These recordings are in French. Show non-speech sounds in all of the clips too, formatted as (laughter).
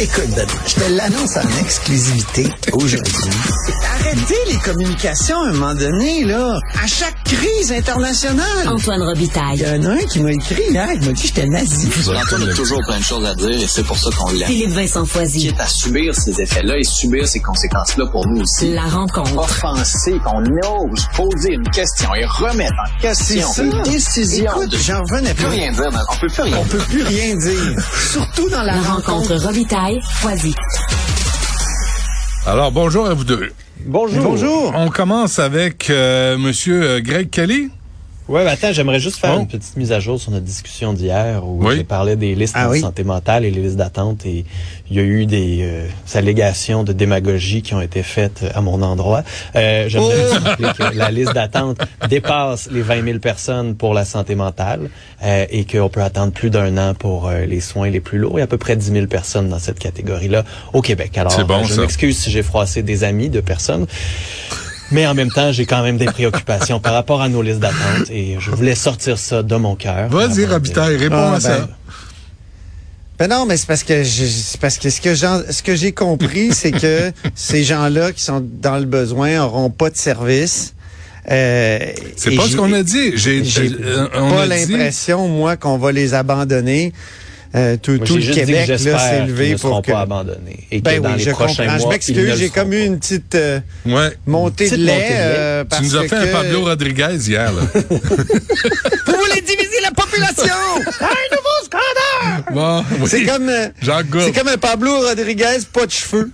Écoute, je te l'annonce en exclusivité aujourd'hui. Arrêtez les communications à un moment donné, là. À chaque crise internationale. Antoine Il Robitaille. y en a un qui m'a écrit hier, il m'a dit que j'étais nazi. Antoine a toujours plein de choses à dire et c'est pour ça qu'on l'aime. Philippe Vincent Foisy. Quitte à subir ces effets-là et subir ces conséquences-là pour nous aussi. La rencontre. Offenser, qu'on ose poser une question et remettre en question les décisions. Écoute, j'en revenais plus dire. On peut plus rien On peut plus rien dire. Surtout dans la, La rencontre Robitaille, Foisy. Alors, bonjour à vous deux. Bonjour. Bonjour. On commence avec euh, Monsieur euh, Greg Kelly. Ouais, mais attends, j'aimerais juste faire Oh. une petite mise à jour sur notre discussion d'hier où Oui. j'ai parlé des listes Ah de oui. santé mentale et les listes d'attente et il y a eu des euh, allégations de démagogie qui ont été faites à mon endroit. Euh, j'aimerais Oh! juste rappeler que la liste d'attente (laughs) dépasse les 20 000 personnes pour la santé mentale euh, et qu'on peut attendre plus d'un an pour euh, les soins les plus lourds. Il y a à peu près 10 000 personnes dans cette catégorie-là au Québec. Alors, bon, je m'excuse si j'ai froissé des amis de personnes. Mais en même temps, j'ai quand même des préoccupations par rapport à nos listes d'attente et je voulais sortir ça de mon cœur. Vas-y, Robitaille, réponds Ah, à ça. ben. Ben non, mais c'est parce que je- c'est parce que ce que ce que j'ai compris, c'est que (laughs) ces gens-là qui sont dans le besoin auront pas de service. Euh, C'est pas ce qu'on a dit. J'ai J'ai euh, pas dit- l'impression, moi, qu'on va les abandonner. Euh, tout Moi, tout j'ai le Québec s'est levé ne seront pour que. pas abandonnés et que Ben dans oui, les je prochains comprends. Je mois, ils m'excuse, j'ai comme eu une petite euh, Ouais. montée de Petite lait. montée de lait. euh, Tu nous as fait un Pablo Rodriguez hier, là. (laughs) Vous voulez diviser la population! (laughs) un nouveau scandale! bon, oui. C'est comme, euh, comme un Pablo Rodriguez, pas de cheveux.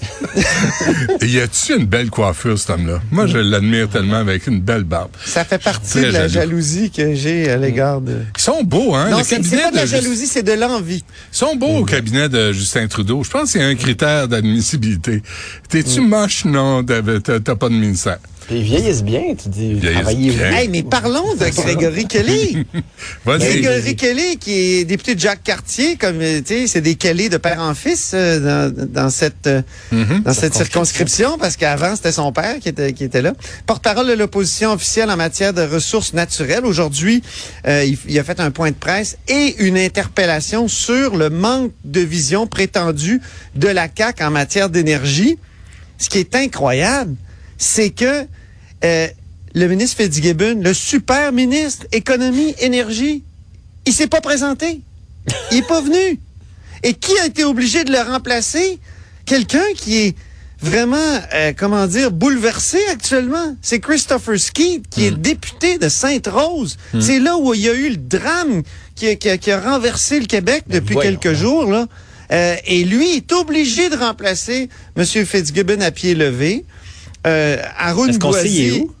(laughs) Et y a-tu une belle coiffure, cet homme-là? Moi, je l'admire tellement avec une belle barbe. Ça fait partie de la jaloux. jalousie que j'ai à l'égard de. Ils sont beaux, hein? Non, c'est pas de la jalousie, c'est de l'envie. Ils sont beaux au cabinet de Justin Trudeau. Je pense que c'est un critère d'admissibilité. T'es-tu moche? Non, t'as pas de ministère. Puis Ils vieillissent bien, tu dis. vieillissent Travaillez bien. Hey, mais parlons de Grégory Kelly. (laughs) Vas-y. Grégory Kelly, qui est député de Jacques Cartier, comme euh, tu sais, c'est des Kelly de père en fils euh, dans, dans cette euh, Mhm. dans cette circonscription, parce qu'avant c'était son père qui était qui était là. Porte-parole de l'opposition officielle en matière de ressources naturelles. Aujourd'hui, euh, il, il a fait un point de presse et une interpellation sur le manque de vision prétendue de la CAC en matière d'énergie. Ce qui est incroyable, c'est que euh, le ministre Fitzgibbon, le super ministre économie, énergie, il s'est pas présenté. Il est pas venu. Et qui a été obligé de le remplacer? Quelqu'un qui est vraiment, euh, comment dire, bouleversé actuellement. C'est Christopher Skeet, qui est député de Sainte-Rose. C'est là où il y a eu le drame qui a, qui a- qui a renversé le Québec depuis voyons quelques jours. Là. Euh, et lui est obligé de remplacer M. Fitzgibbon à pied levé. Euh, Arun Est-ce qu'on sait il est Boisier- où?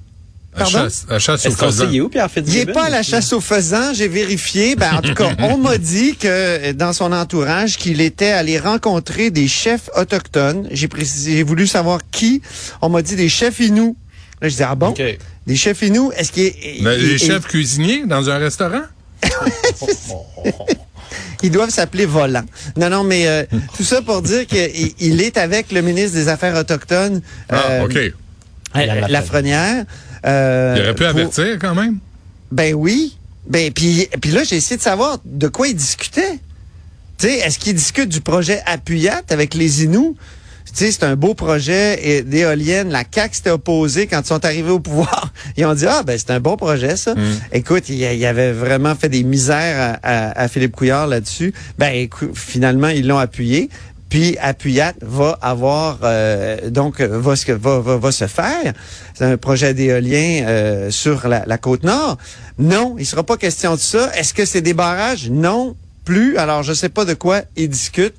À Pardon? chasse, à chasse au Est-ce qu'on sait faisan. il est où, Pierre Il n'est pas à la chasse aux faisans, j'ai vérifié. Ben, en tout cas, (laughs) on m'a dit que dans son entourage, qu'il était allé rencontrer des chefs autochtones. J'ai précisé, j'ai voulu savoir qui. On m'a dit des chefs Inuits. Là, je dis, ah bon? OK. Des chefs Inuits, est-ce qu'il est- Ben, il- les il- chefs cuisiniers dans un restaurant? (laughs) (laughs) Ils doivent s'appeler volants. Non, non, mais euh, (laughs) tout ça pour dire qu'il il est avec le ministre des Affaires autochtones, Ah, euh, OK. Yann Lafrenière. euh, Il aurait pu pour- avertir quand même. Ben oui. Ben puis puis là j'ai essayé de savoir de quoi ils discutaient. Tu sais, est-ce qu'ils discutent du projet Appuyat avec les Inuits? Sais, c'est un beau projet et- d'éoliennes. La CAQ s'était opposée quand ils sont arrivés au pouvoir. (laughs) Ils ont dit, ah, ben, c'est un bon projet, ça. Écoute, il, y il avait vraiment fait des misères à, à- à Philippe Couillard là-dessus. Ben, écoute, finalement, ils l'ont appuyé. Puis Appuyat va avoir euh, donc va, se- va, va, va se faire. C'est un projet d'éolien euh, sur la, la côte nord. Non, il sera pas question de ça. Est-ce que c'est des barrages? Non, plus. Alors je sais pas de quoi ils discutent.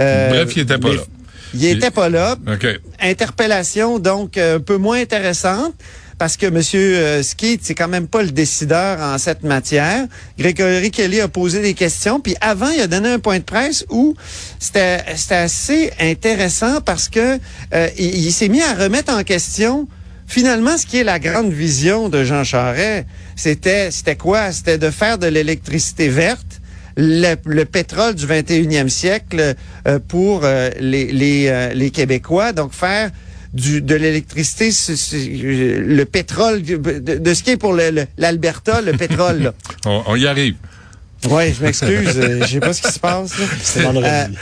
Euh, Bref, il était pas mais- là. Il était pas là. Interpellation donc euh, un peu moins intéressante parce que Monsieur euh, Skeet, c'est quand même pas le décideur en cette matière. Grégory Kelly a posé des questions, puis avant, il a donné un point de presse où c'était c'était assez intéressant parce que euh, il, il s'est mis à remettre en question finalement ce qui est la grande vision de Jean Charest. C'était c'était quoi? C'était de faire de l'électricité verte le, le pétrole du 21e siècle euh, pour euh, les, les, euh, les Québécois. Donc, faire du, de l'électricité, c'est- c'est, euh, le pétrole, de, de ce qui est pour le- le- l'Alberta, le, pétrole. là. (laughs) On, on y arrive. Ouais, je m'excuse, euh, je sais pas ce qui se passe. là. C'est vendredi.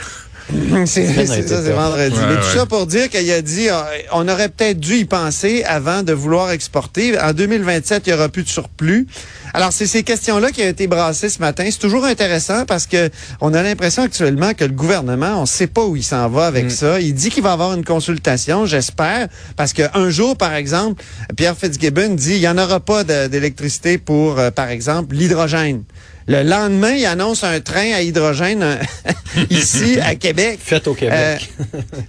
(laughs) C'est ça, c'est vendredi. Ouais, Mais tout ouais. ça pour dire qu'il a dit, euh, on aurait peut-être dû y penser avant de vouloir exporter. En 2027, il y aura plus de surplus. Alors, c'est ces questions-là qui ont été brassées ce matin. C'est toujours intéressant parce que on a l'impression actuellement que le gouvernement, on sait pas où il s'en va avec ça. Il dit qu'il va avoir une consultation, j'espère, parce qu'un jour, par exemple, Pierre Fitzgibbon dit, il y en aura pas d'électricité pour, euh, par exemple, l'hydrogène. Le lendemain, il annonce un train à hydrogène euh, (laughs) ici à Québec. Fait au Québec. Euh,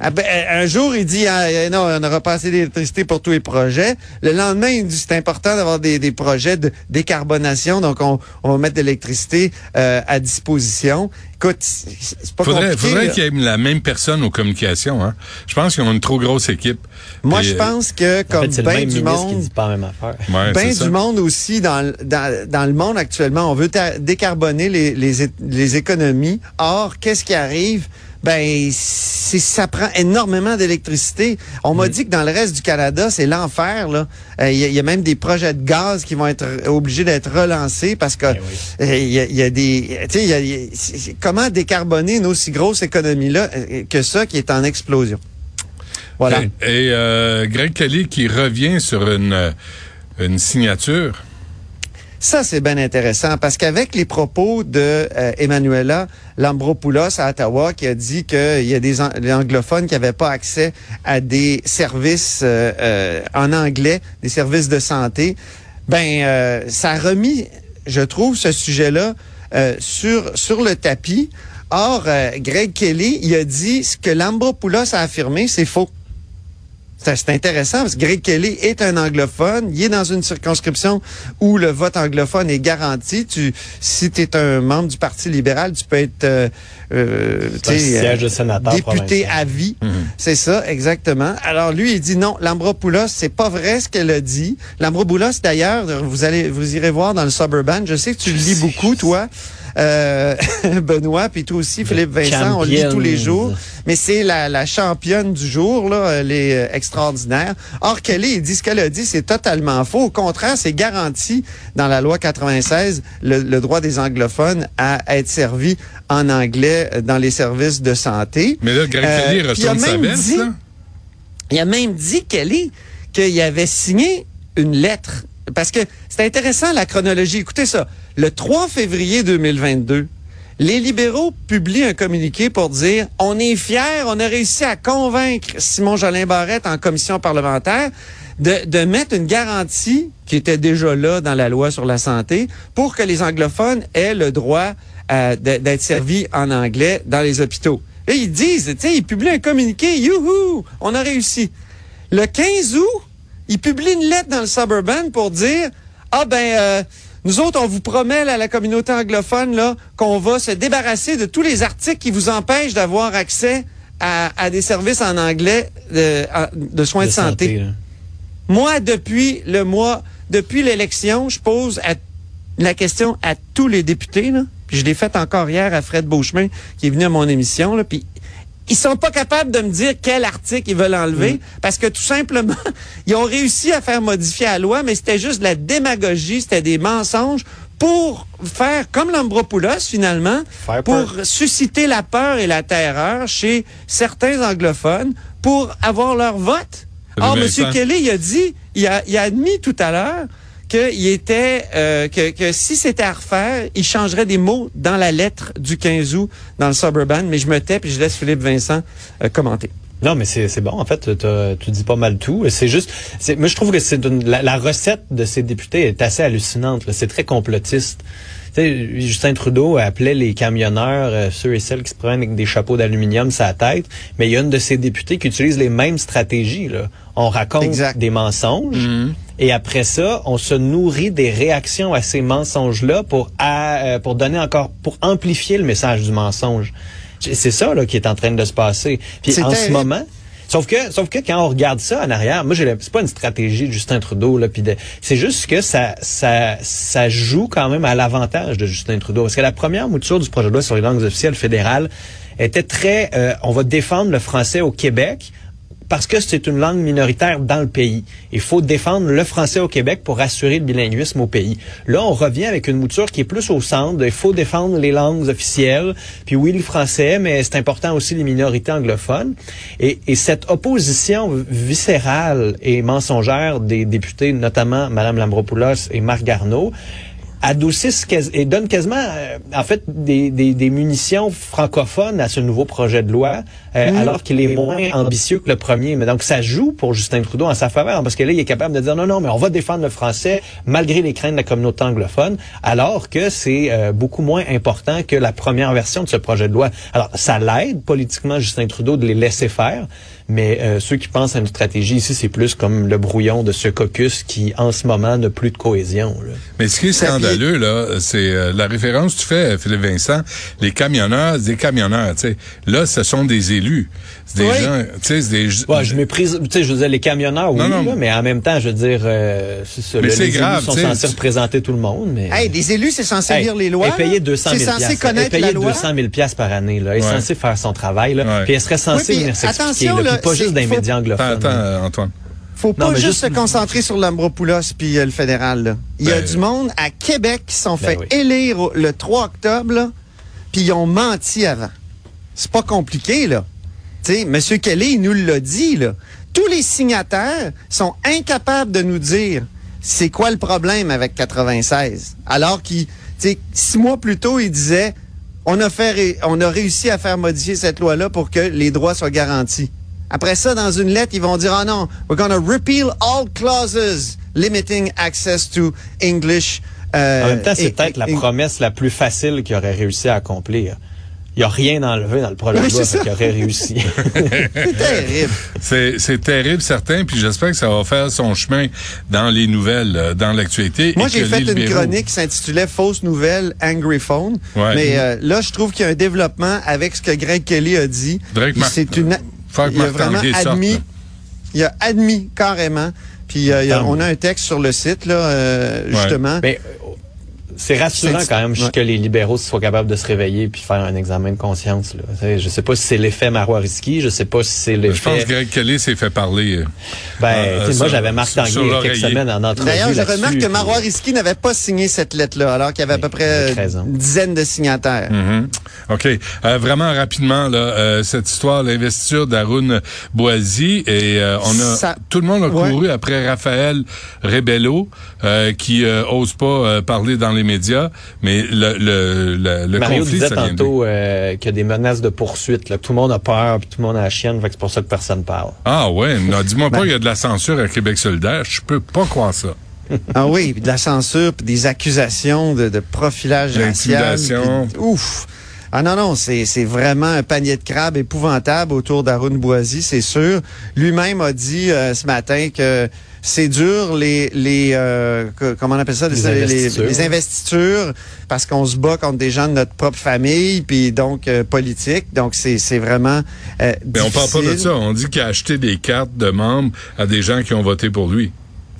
ah ben, euh, un jour, il dit ah, non, on n'aura pas assez d'électricité pour tous les projets. Le lendemain, il dit c'est important d'avoir des, des projets de décarbonation, donc on, on va mettre de l'électricité euh, à disposition. Écoute, c'est pas Faudrait, compliqué. faudrait qu'il y ait la même personne aux communications. Hein. Je pense qu'ils ont une trop grosse équipe. Moi, Puis, je euh, pense que En comme fait, bien même du ministre qui monde, dit pas la même affaire. ouais, ben c'est du ça. monde aussi dans, le- dans, dans le monde actuellement. On veut décarboner les, les économies. Or, qu'est-ce qui arrive? Ben, ça prend énormément d'électricité. On m'a dit que dans le reste du Canada, c'est l'enfer. là. Euh, Il y, a- il y a même des projets de gaz qui vont être obligés d'être relancés parce que oui. euh, il y, a, il y a des, tu sais, y a- y comment décarboner une aussi grosse économie là que ça qui est en explosion? Voilà. Et, et, euh, Greg Kelly qui revient sur une, euh, une signature. Ça, c'est bien intéressant parce qu'avec les propos de euh, Lambropoulos à Ottawa qui a dit qu'il y a des anglophones qui n'avaient pas accès à des services euh, euh, en anglais, des services de santé, ben euh, ça a remis, je trouve, ce sujet-là euh, sur, sur le tapis. Or, euh, Greg Kelly, il a dit ce que Lambropoulos a affirmé, c'est faux. C'est intéressant parce que Greg Kelly est un anglophone. Il est dans une circonscription où le vote anglophone est garanti. Tu, si tu es un membre du Parti libéral, tu peux être euh, euh, siège de sénateur député provincial. à vie. C'est ça, exactement. Alors lui, il dit non, Lambropoulos, c'est pas vrai ce qu'elle a dit. Lambropoulos, d'ailleurs, vous allez, vous irez voir dans le Suburban. Je sais que tu le lis beaucoup, toi. Euh, (laughs) Benoît, puis toi aussi, Philippe Vincent, on le lit tous les jours mais c'est la, la championne du jour, là, elle est euh, extraordinaire. Or, Kelly, il dit ce qu'elle a dit, c'est totalement faux. Au contraire, c'est garanti dans la loi 96 le, le droit des anglophones à être servis en anglais euh, dans les services de santé. Mais là, Greg Euh, Kelly a retourne sa même veste. dit- là. Il a même dit, Kelly, qu'il avait signé une lettre. Parce que c'est intéressant la chronologie. Écoutez ça. Le 3 février 2022, les libéraux publient un communiqué pour dire on est fiers, on a réussi à convaincre Simon Jolin Barrette en commission parlementaire de, mettre une garantie qui était déjà là dans la loi sur la santé pour que les anglophones aient le droit euh, d'être servis en anglais dans les hôpitaux. Et ils disent, tu sais, ils publient un communiqué, youhou, on a réussi. Le 15 août, ils publient une lettre dans le Suburban pour dire, ah ben, euh, nous autres, on vous promet à la communauté anglophone là qu'on va se débarrasser de tous les articles qui vous empêchent d'avoir accès à, à des services en anglais de, à- de soins de, santé. Moi, depuis le mois, depuis l'élection, je pose à- la question à tous les députés. Là. Puis je l'ai faite encore hier à Fred Beauchemin, qui est venu à mon émission. Là, puis ils sont pas capables de me dire quel article ils veulent enlever parce que tout simplement, (laughs) ils ont réussi à faire modifier la loi, mais c'était juste de la démagogie, c'était des mensonges pour faire comme l'Ambropoulos finalement, Faire pour peur. susciter la peur et la terreur chez certains anglophones pour avoir leur vote. Or, M. Kelly, il a dit, il a, il a admis tout à l'heure qu'il était, euh, que, que si c'était à refaire, il changerait des mots dans la lettre du 15 août dans le Suburban, mais je me tais puis je laisse Philippe Vincent euh, commenter. Non, mais c'est c'est bon. En fait, tu dis pas mal tout. C'est juste, c'est, moi je trouve que c'est une- la, la recette de ces députés est assez hallucinante. là. C'est très complotiste. Tu sais, Justin Trudeau appelait les camionneurs euh, ceux et celles qui se prennent avec des chapeaux d'aluminium sur la tête, mais il y a une de ces députés qui utilise les mêmes stratégies. Là. On raconte Exact. des mensonges. Et après ça, on se nourrit des réactions à ces mensonges-là pour à- euh, pour donner encore pour amplifier le message du mensonge. C'est ça là qui est en train de se passer. Puis en ce moment, sauf que sauf que quand on regarde ça en arrière, moi c'est pas une stratégie de Justin Trudeau là puis c'est juste que ça ça ça joue quand même à l'avantage de Justin Trudeau parce que la première mouture du projet de loi sur les langues officielles fédérales était très euh, on va défendre le français au Québec parce que c'est une langue minoritaire dans le pays. Il faut défendre le français au Québec pour assurer le bilinguisme au pays. Là, on revient avec une mouture qui est plus au centre. Il faut défendre les langues officielles. Puis oui, le français, mais c'est important aussi les minorités anglophones. Et, et cette opposition viscérale et mensongère des députés, notamment Mme Lambropoulos et Marc Garneau, adoucissent et donnent quasiment, euh, en fait, des, des, des munitions francophones à ce nouveau projet de loi, euh, alors qu'il est moins ambitieux que le premier. Mais donc, ça joue pour Justin Trudeau en sa faveur, parce que là, il est capable de dire non, non, mais on va défendre le français malgré les craintes de la communauté anglophone, alors que c'est euh, beaucoup moins important que la première version de ce projet de loi. Alors, ça l'aide politiquement Justin Trudeau de les laisser faire, mais euh, ceux qui pensent à une stratégie ici, c'est plus comme le brouillon de ce caucus qui, en ce moment, n'a plus de cohésion. Là. Mais ce qui est scandaleux, là, c'est euh, la référence que tu fais, Philippe Vincent, les camionneurs, des camionneurs, tu sais. Là, ce sont des élus. C'est des Oui. gens, tu sais, c'est des... Ouais, je méprise, tu sais, je veux dire, les camionneurs, oui, Non, non. là, mais en même temps, je veux dire, euh, c'est ça, Mais là, les grave, élus sont censés tu- représenter tout le monde, mais... Hey, des élus, c'est censé Hey, lire les lois. est payé là. 200 000 C'est censé connaître est payé la loi. 200 000 piastres par année, là. Elle est Ouais. censée faire son travail, là. Ouais. Puis elle serait censée Oui, venir s'expliquer, attention, là, pas juste faut- médias anglophones. Attends, attends, Antoine. Faut pas Non, juste juste- se concentrer sur l'Ambropoulos puis euh, le fédéral. Là. Il y a Ben- du monde à Québec qui sont fait oui. élire le 3 octobre, puis ils ont menti avant. C'est pas compliqué, là. Tu sais, M. Kelly, il nous l'a dit, là. Tous les signataires sont incapables de nous dire c'est quoi le problème avec 96. Alors qu'il, tu sais, six mois plus tôt, il disait on a, fait, ré- on a réussi à faire modifier cette loi-là pour que les droits soient garantis. Après ça, dans une lettre, ils vont dire, ah non, we're going to repeal all clauses limiting access to English. euh, En même temps, c'est et- peut-être la et- promesse la plus facile qu'il aurait réussi à accomplir. Il n'y a rien enlevé dans le projet Oui, de loi c'est ça. qu'il aurait réussi. (laughs) C'est terrible. C'est, c'est terrible, certain, puis j'espère que ça va faire son chemin dans les nouvelles, euh, dans l'actualité. Moi, et j'ai que fait une libéraux- chronique qui s'intitulait Fausse nouvelle, Angry Phone. Ouais. Mais euh, là, je trouve qu'il y a un développement avec ce que Greg Kelly a dit. C'est une. Faut il a vraiment sorte, admis. là. il a admis carrément. Puis euh, il y a- Tant on a un texte sur le site là, euh, Ouais. justement. Mais euh, c'est rassurant quand même ouais. que les libéraux soient capables de se réveiller puis faire un examen de conscience. Là. Je sais pas si c'est l'effet Marois Risky, je sais pas si c'est Je pense l'effet... que Greg Kelly s'est fait parler. euh, Ben, euh, tu sais, moi j'avais Marc Tanguay il y a quelques semaines en entrevue D'ailleurs, je remarque que puis- Marois Risky n'avait pas signé cette lettre-là, alors qu'il y avait à peu près euh, raison. une dizaine de signataires. Mhm. OK. Euh, vraiment rapidement, là, euh, cette histoire, l'investiture d'Arun Boisy, et euh, on a Ça- tout le monde a Ouais. couru après Raphaël Rebello, euh, qui euh, ose pas euh, parler dans les médias, mais le, le, le, le Mario conflit, disait ça vient tantôt euh, qu'il y a des menaces de poursuite. Là, que tout le monde a peur, puis tout le monde a la chienne, fait que c'est pour ça que personne parle. Ah ouais, non, (laughs) dis-moi Ben pas qu'il y a de la censure à Québec solidaire, je peux pas croire ça. (laughs) Ah oui, puis de la censure, puis des accusations de, de profilage racial. Puis- Ouf. Ah non, non, c'est c'est vraiment un panier de crabes épouvantable autour d'Arun Boisy, c'est sûr. Lui-même a dit euh, ce matin que c'est dur les les euh, comment on appelle ça Les les, investitures. les investitures parce qu'on se bat contre des gens de notre propre famille puis donc euh, politique donc c'est c'est vraiment euh, Mais on parle pas de ça, on dit qu'il a acheté des cartes de membres à des gens qui ont voté pour lui.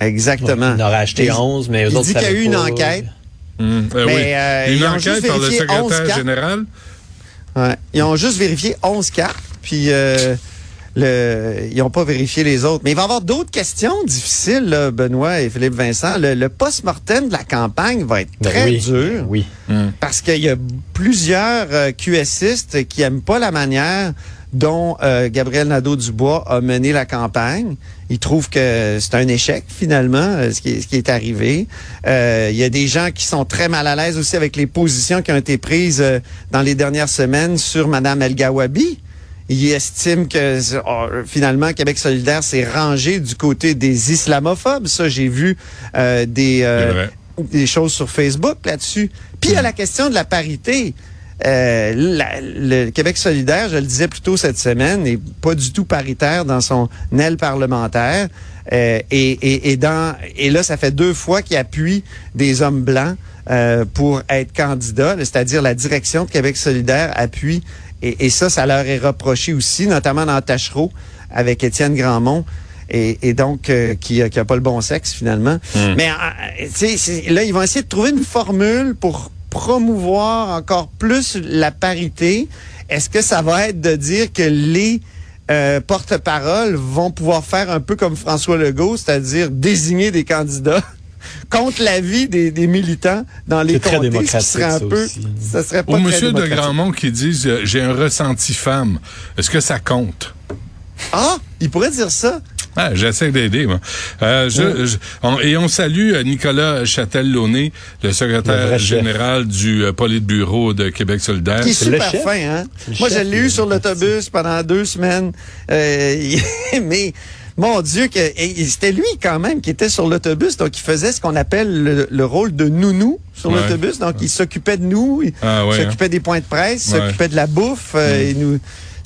exactement Il en aurait acheté Et 11, mais eux il autres dit qu'il y a eu une pas. enquête Hum, euh, Mais, oui. euh, Une ils ont enquête juste par le vérifié 11 secrétaire cartes. général? Ouais. Ils ont juste vérifié 11 cartes, puis euh, le, ils n'ont pas vérifié les autres. Mais il va y avoir d'autres questions difficiles, là, Benoît et Philippe Vincent. Le, le post-mortem de la campagne va être Ben très oui, dur. Oui. Parce qu'il y a plusieurs euh, QSistes qui aiment pas la manière dont euh, Gabriel Nadeau-Dubois a mené la campagne. Ils trouvent que c'est un échec, finalement, euh, ce, qui est, ce qui est arrivé. Euh, il y a des gens qui sont très mal à l'aise aussi avec les positions qui ont été prises euh, dans les dernières semaines sur Mme El Gawabi. Il estime que oh, finalement Québec solidaire s'est rangé du côté des islamophobes. Ça, j'ai vu euh, des, euh, des choses sur Facebook là-dessus. Puis il y a la question de la parité. Euh, la- le Québec solidaire, je le disais plus tôt cette semaine, n'est pas du tout paritaire dans son aile parlementaire. Euh, et, et, et, dans, et là, ça fait deux fois qu'il appuie des hommes blancs euh, pour être candidat, c'est-à-dire la direction de Québec solidaire appuie. Et, et ça, ça leur est reproché aussi, notamment dans Tachereau avec Étienne Grandmont. Et, et donc, euh, qui, a- qui a pas le bon sexe, finalement. Mais euh, là, ils vont essayer de trouver une formule pour promouvoir encore plus la parité. Est-ce que ça va être de dire que les euh, porte-paroles vont pouvoir faire un peu comme François Legault, c'est-à-dire désigner des candidats? Contre l'avis des, des militants dans les comtés, ce qui serait un ça peu, aussi. ça serait pas très Monsieur de. Grandmont qui dit euh, j'ai un ressenti femme. Est-ce que ça compte? Ah, il pourrait dire ça. Ah, j'essaie d'aider, moi. Euh, je, je- on- et on salue euh, Nicolas Châtel-Launay, le Le secrétaire chef. général du euh, Politburo de Québec solidaire. Qui est super chef. fin, hein? Le Moi, je l'ai eu sur l'autobus pendant deux semaines. Euh, (laughs) mais, mon Dieu, que et c'était lui quand même qui était sur l'autobus, donc il faisait ce qu'on appelle le, le rôle de nounou sur Ouais. l'autobus. Donc, il s'occupait de nous, il Ah ouais, s'occupait des points de presse, Ouais. s'occupait de la bouffe, euh, et nous...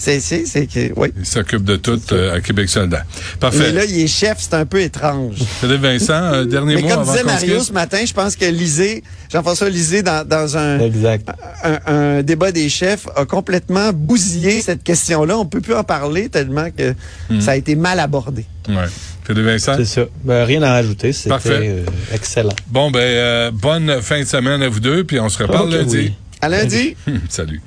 C'est, c'est, c'est que, oui. Il s'occupe de tout euh, à Québec solidaire. Mais Parfait. là, il est chef, c'est un peu étrange. (laughs) Philippe Vincent, euh, dernier Mais mot comme avant disait Mario ce matin, je pense que Lisée, Jean-François Lisée, dans, dans un, Exact. un, un débat des chefs a complètement bousillé cette question-là. On peut plus en parler tellement que Hmm. ça a été mal abordé. Ouais. Philippe Vincent? C'est ça. Ben, rien à rajouter. C'était Parfait. euh, excellent. Bon, ben, euh, bonne fin de semaine à vous deux, puis on se reparle lundi. oui. À lundi. (laughs) Salut.